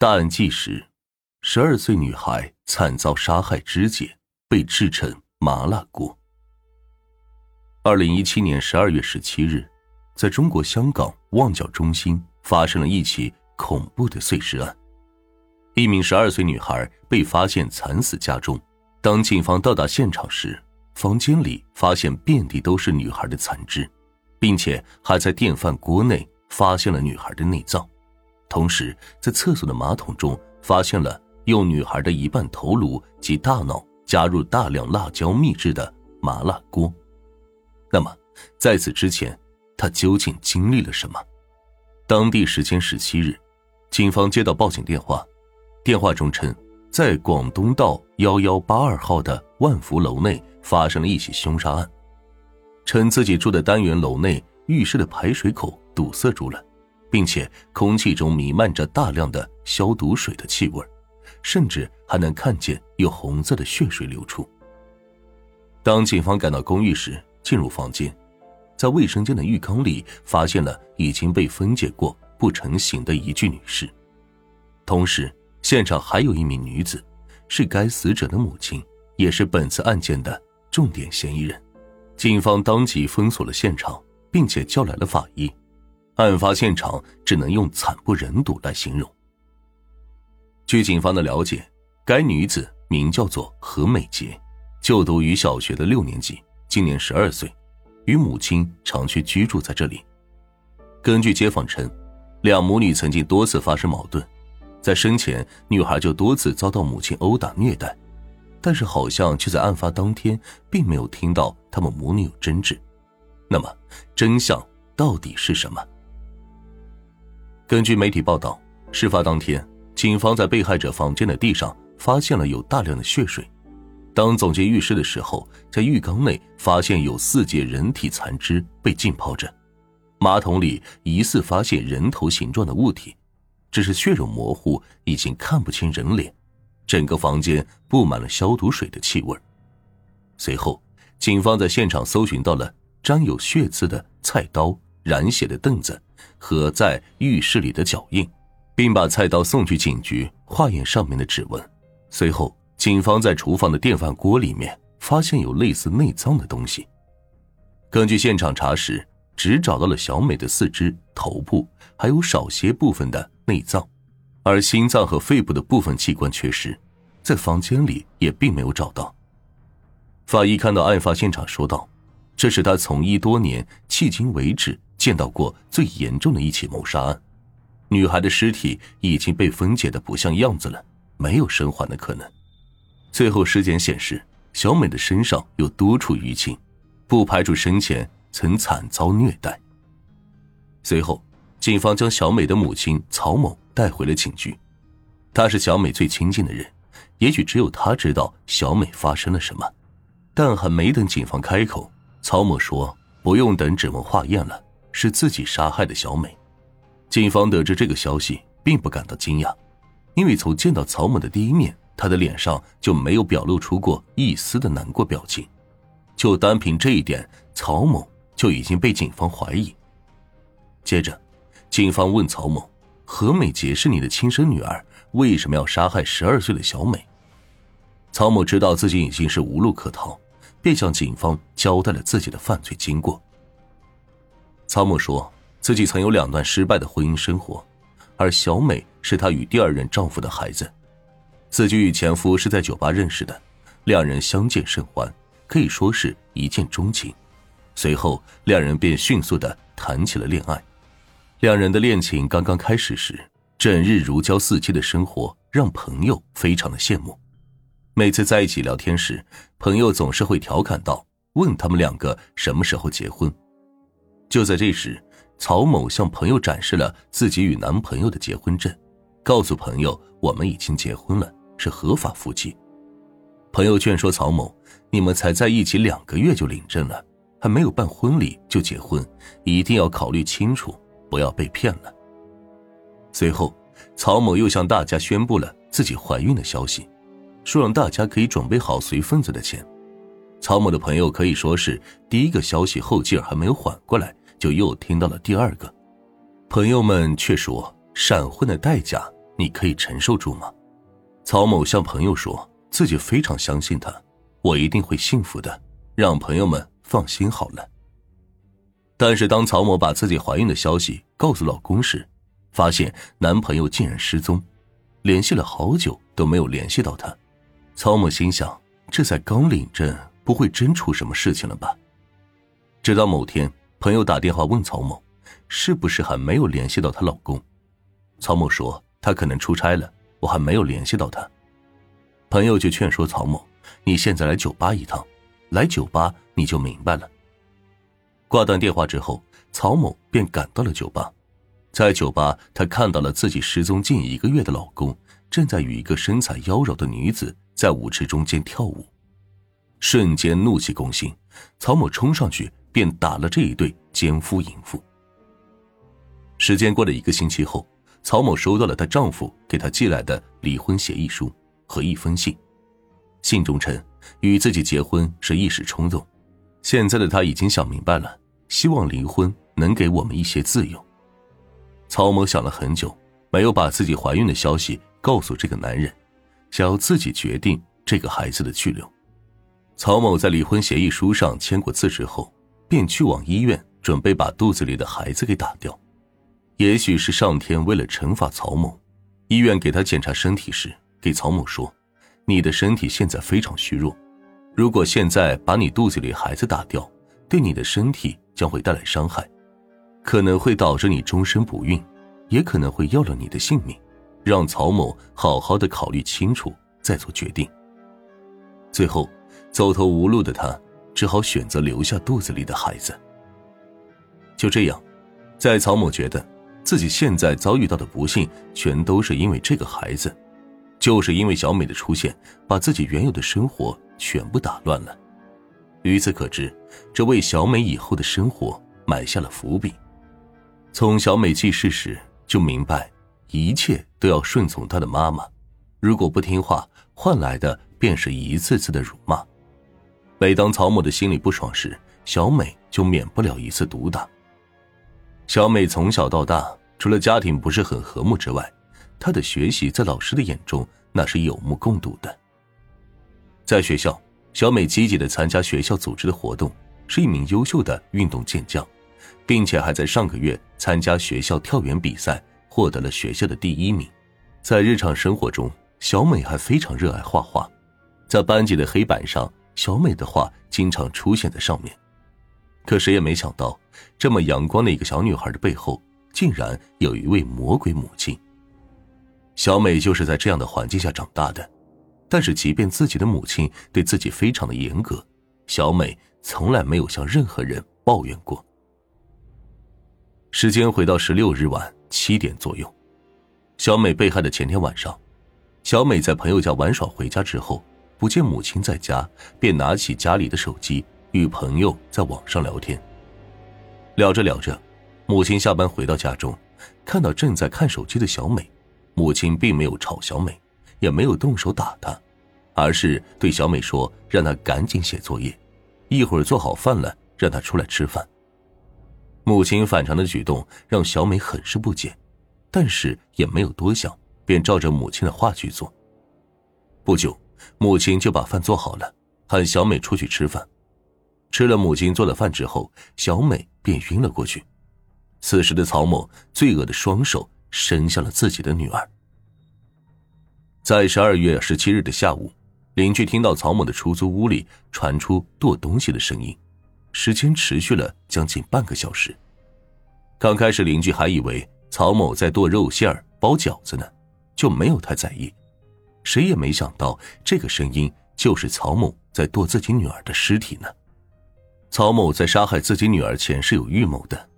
大案纪实：十二岁女孩惨遭杀害肢解，被制成麻辣锅。二零一七年十二月十七日，在中国香港旺角中心发生了一起恐怖的碎尸案。一名十二岁女孩被发现惨死家中。当警方到达现场时，房间里发现遍地都是女孩的残肢，并且还在电饭锅内发现了女孩的内脏。同时，在厕所的马桶中发现了用女孩的一半头颅及大脑加入大量辣椒秘制的麻辣锅。那么，在此之前，他究竟经历了什么？当地时间十七日，警方接到报警电话，电话中称，在广东道幺幺八二号的万福楼内发生了一起凶杀案，称自己住的单元楼内浴室的排水口堵塞住了。并且空气中弥漫着大量的消毒水的气味，甚至还能看见有红色的血水流出。当警方赶到公寓时，进入房间，在卫生间的浴缸里发现了已经被分解过不成形的一具女尸，同时现场还有一名女子，是该死者的母亲，也是本次案件的重点嫌疑人。警方当即封锁了现场，并且叫来了法医。案发现场只能用惨不忍睹来形容。据警方的了解，该女子名叫做何美杰，就读于小学的六年级，今年十二岁，与母亲长期居住在这里。根据街坊称，两母女曾经多次发生矛盾，在生前女孩就多次遭到母亲殴打虐待，但是好像却在案发当天并没有听到他们母女有争执。那么，真相到底是什么？根据媒体报道，事发当天，警方在被害者房间的地上发现了有大量的血水。当总结浴室的时候，在浴缸内发现有四节人体残肢被浸泡着，马桶里疑似发现人头形状的物体，只是血肉模糊，已经看不清人脸。整个房间布满了消毒水的气味。随后，警方在现场搜寻到了沾有血渍的菜刀、染血的凳子。和在浴室里的脚印，并把菜刀送去警局化验上面的指纹。随后，警方在厨房的电饭锅里面发现有类似内脏的东西。根据现场查实，只找到了小美的四肢、头部，还有少些部分的内脏，而心脏和肺部的部分器官缺失，在房间里也并没有找到。法医看到案发现场，说道：“这是他从医多年，迄今为止。”见到过最严重的一起谋杀案，女孩的尸体已经被分解的不像样子了，没有生还的可能。最后尸检显示，小美的身上有多处淤青，不排除生前曾惨遭虐待。随后，警方将小美的母亲曹某带回了警局，她是小美最亲近的人，也许只有她知道小美发生了什么。但还没等警方开口，曹某说不用等指纹化验了。是自己杀害的小美，警方得知这个消息，并不感到惊讶，因为从见到曹某的第一面，他的脸上就没有表露出过一丝的难过表情，就单凭这一点，曹某就已经被警方怀疑。接着，警方问曹某：“何美杰是你的亲生女儿，为什么要杀害十二岁的小美？”曹某知道自己已经是无路可逃，便向警方交代了自己的犯罪经过。曹某说自己曾有两段失败的婚姻生活，而小美是她与第二任丈夫的孩子。自己与前夫是在酒吧认识的，两人相见甚欢，可以说是一见钟情。随后，两人便迅速的谈起了恋爱。两人的恋情刚刚开始时，整日如胶似漆的生活让朋友非常的羡慕。每次在一起聊天时，朋友总是会调侃道：“问他们两个什么时候结婚。”就在这时，曹某向朋友展示了自己与男朋友的结婚证，告诉朋友：“我们已经结婚了，是合法夫妻。”朋友劝说曹某：“你们才在一起两个月就领证了，还没有办婚礼就结婚，一定要考虑清楚，不要被骗了。”随后，曹某又向大家宣布了自己怀孕的消息，说让大家可以准备好随份子的钱。曹某的朋友可以说是第一个消息后劲还没有缓过来。就又听到了第二个，朋友们却说闪婚的代价你可以承受住吗？曹某向朋友说自己非常相信他，我一定会幸福的，让朋友们放心好了。但是当曹某把自己怀孕的消息告诉老公时，发现男朋友竟然失踪，联系了好久都没有联系到他。曹某心想，这在刚领证，不会真出什么事情了吧？直到某天，朋友打电话问曹某，是不是还没有联系到她老公？曹某说他可能出差了，我还没有联系到他。朋友就劝说曹某，你现在来酒吧一趟，来酒吧你就明白了。挂断电话之后，曹某便赶到了酒吧。在酒吧，他看到了自己失踪近一个月的老公正在与一个身材妖娆的女子在舞池中间跳舞，瞬间怒气攻心，曹某冲上去便打了这一对奸夫淫妇。时间过了一个星期后，曹某收到了她丈夫给她寄来的离婚协议书和一封信，信中称与自己结婚是一时冲动，现在的他已经想明白了。希望离婚能给我们一些自由。曹某想了很久，没有把自己怀孕的消息告诉这个男人，想要自己决定这个孩子的去留。曹某在离婚协议书上签过字之后，便去往医院，准备把肚子里的孩子给打掉。也许是上天为了惩罚曹某，医院给他检查身体时，给曹某说：“你的身体现在非常虚弱，如果现在把你肚子里孩子打掉，对你的身体。”将会带来伤害，可能会导致你终身不孕，也可能会要了你的性命。让曹某好好的考虑清楚再做决定。最后，走投无路的他只好选择留下肚子里的孩子。就这样，在曹某觉得自己现在遭遇到的不幸全都是因为这个孩子，就是因为小美的出现，把自己原有的生活全部打乱了。于此可知，这为小美以后的生活埋下了伏笔。从小美记事时就明白，一切都要顺从她的妈妈，如果不听话，换来的便是一次次的辱骂。每当曹某的心里不爽时，小美就免不了一次毒打。小美从小到大，除了家庭不是很和睦之外，她的学习在老师的眼中那是有目共睹的。在学校。小美积极的参加学校组织的活动，是一名优秀的运动健将，并且还在上个月参加学校跳远比赛，获得了学校的第一名。在日常生活中，小美还非常热爱画画，在班级的黑板上，小美的画经常出现在上面。可谁也没想到，这么阳光的一个小女孩的背后，竟然有一位魔鬼母亲。小美就是在这样的环境下长大的。但是，即便自己的母亲对自己非常的严格，小美从来没有向任何人抱怨过。时间回到十六日晚七点左右，小美被害的前天晚上，小美在朋友家玩耍回家之后，不见母亲在家，便拿起家里的手机与朋友在网上聊天。聊着聊着，母亲下班回到家中，看到正在看手机的小美，母亲并没有吵小美。也没有动手打她，而是对小美说：“让她赶紧写作业，一会儿做好饭了，让她出来吃饭。”母亲反常的举动让小美很是不解，但是也没有多想，便照着母亲的话去做。不久，母亲就把饭做好了，喊小美出去吃饭。吃了母亲做的饭之后，小美便晕了过去。此时的曹某罪恶的双手伸向了自己的女儿。在十二月十七日的下午，邻居听到曹某的出租屋里传出剁东西的声音，时间持续了将近半个小时。刚开始，邻居还以为曹某在剁肉馅儿包饺子呢，就没有太在意。谁也没想到，这个声音就是曹某在剁自己女儿的尸体呢。曹某在杀害自己女儿前是有预谋的，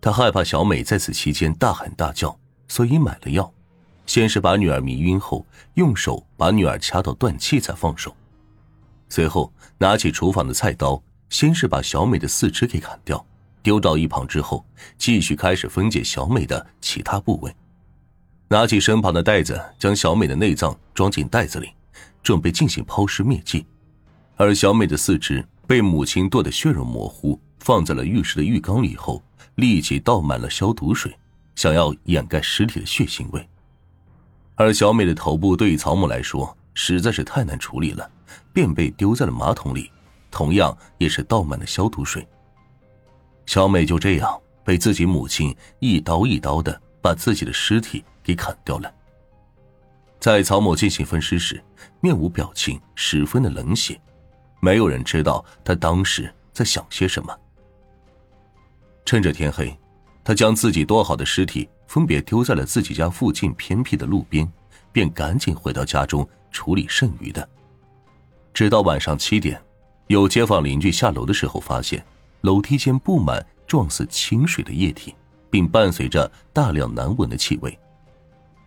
他害怕小美在此期间大喊大叫，所以买了药。先是把女儿迷晕后，用手把女儿掐到断气才放手，随后拿起厨房的菜刀，先是把小美的四肢给砍掉，丢到一旁之后，继续开始分解小美的其他部位，拿起身旁的袋子，将小美的内脏装进袋子里，准备进行抛尸灭迹，而小美的四肢被母亲剁得血肉模糊，放在了浴室的浴缸里后，立即倒满了消毒水，想要掩盖尸体的血腥味。而小美的头部对于曹某来说实在是太难处理了，便被丢在了马桶里，同样也是倒满了消毒水。小美就这样被自己母亲一刀一刀的把自己的尸体给砍掉了。在曹某进行分尸时，面无表情，十分的冷血，没有人知道他当时在想些什么。趁着天黑，他将自己多好的尸体分别丢在了自己家附近偏僻的路边，便赶紧回到家中处理剩余的。直到晚上七点，有街坊邻居下楼的时候发现。楼梯间布满撞死清水的液体，并伴随着大量难闻的气味。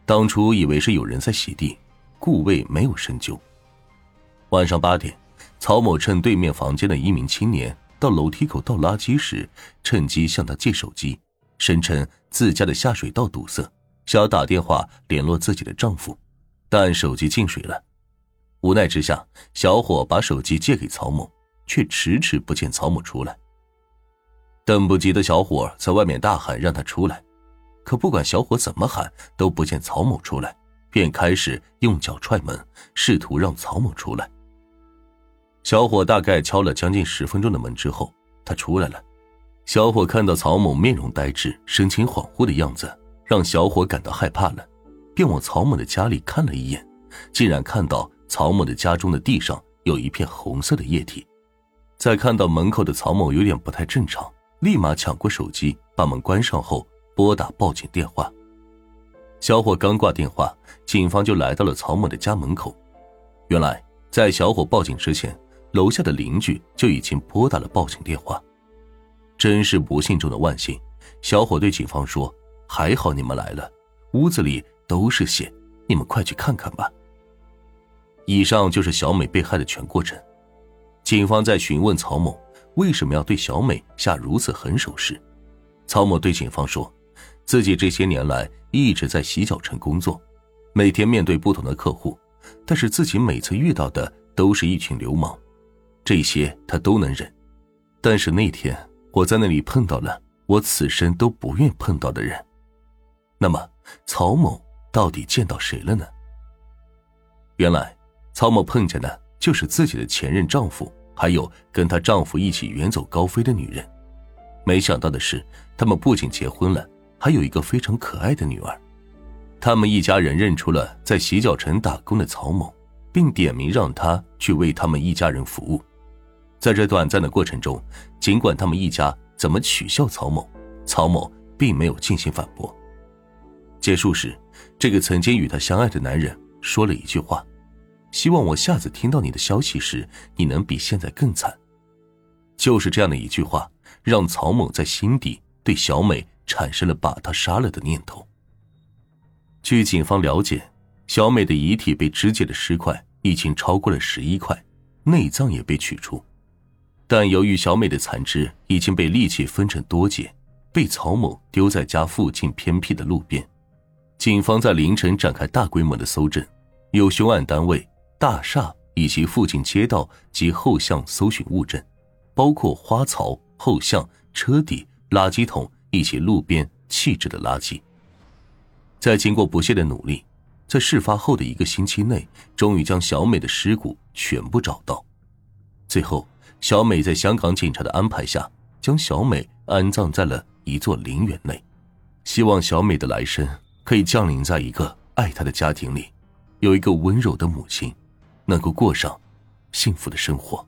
当初以为是有人在洗地，故未没有深究。晚上八点，曹某趁对面房间的一名青年到楼梯口倒垃圾时，趁机向他借手机，声称自家的下水道堵塞，想要打电话联络自己的丈夫，但手机进水了。无奈之下，小伙把手机借给曹某，却迟迟不见曹某出来。等不及的小伙在外面大喊让他出来，可不管小伙怎么喊都不见曹某出来，便开始用脚踹门，试图让曹某出来。小伙大概敲了将近十分钟的门之后，他出来了。小伙看到曹某面容呆滞、神情恍惚的样子，让小伙感到害怕了，便往曹某的家里看了一眼，竟然看到曹某的家中的地上有一片红色的液体。在看到门口的曹某有点不太正常。立马抢过手机，把门关上后拨打报警电话。小伙刚挂电话，警方就来到了曹某的家门口。原来，在小伙报警之前，楼下的邻居就已经拨打了报警电话。真是不幸中的万幸，小伙对警方说：“还好你们来了，屋子里都是血，你们快去看看吧。”以上就是小美被害的全过程。警方在询问曹某。为什么要对小美下如此狠手时，曹某对警方说：“自己这些年来一直在洗脚城工作，每天面对不同的客户，但是自己每次遇到的都是一群流氓，这些他都能忍。但是那天我在那里碰到了我此生都不愿碰到的人。那么，曹某到底见到谁了呢？原来，曹某碰见的就是自己的前任丈夫。”还有跟她丈夫一起远走高飞的女人，没想到的是，他们不仅结婚了，还有一个非常可爱的女儿。他们一家人认出了在洗脚城打工的曹某，并点名让他去为他们一家人服务。在这短暂的过程中，尽管他们一家怎么取笑曹某，曹某并没有进行反驳。结束时，这个曾经与他相爱的男人说了一句话。希望我下次听到你的消息时，你能比现在更惨。就是这样的一句话，让曹某在心底对小美产生了把她杀了的念头。据警方了解，小美的遗体被肢解的尸块已经超过了十一块，内脏也被取出，但由于小美的残肢已经被利器分成多节，被曹某丢在家附近偏僻的路边。警方在凌晨展开大规模的搜证，有凶案单位。大厦以及附近街道及后巷搜寻物证，包括花槽、后巷、车底、垃圾桶以及路边弃置的垃圾。在经过不懈的努力，在事发后的一个星期内，终于将小美的尸骨全部找到。最后，小美在香港警察的安排下，将小美安葬在了一座陵园内，希望小美的来生可以降临在一个爱她的家庭里，有一个温柔的母亲。能够过上幸福的生活。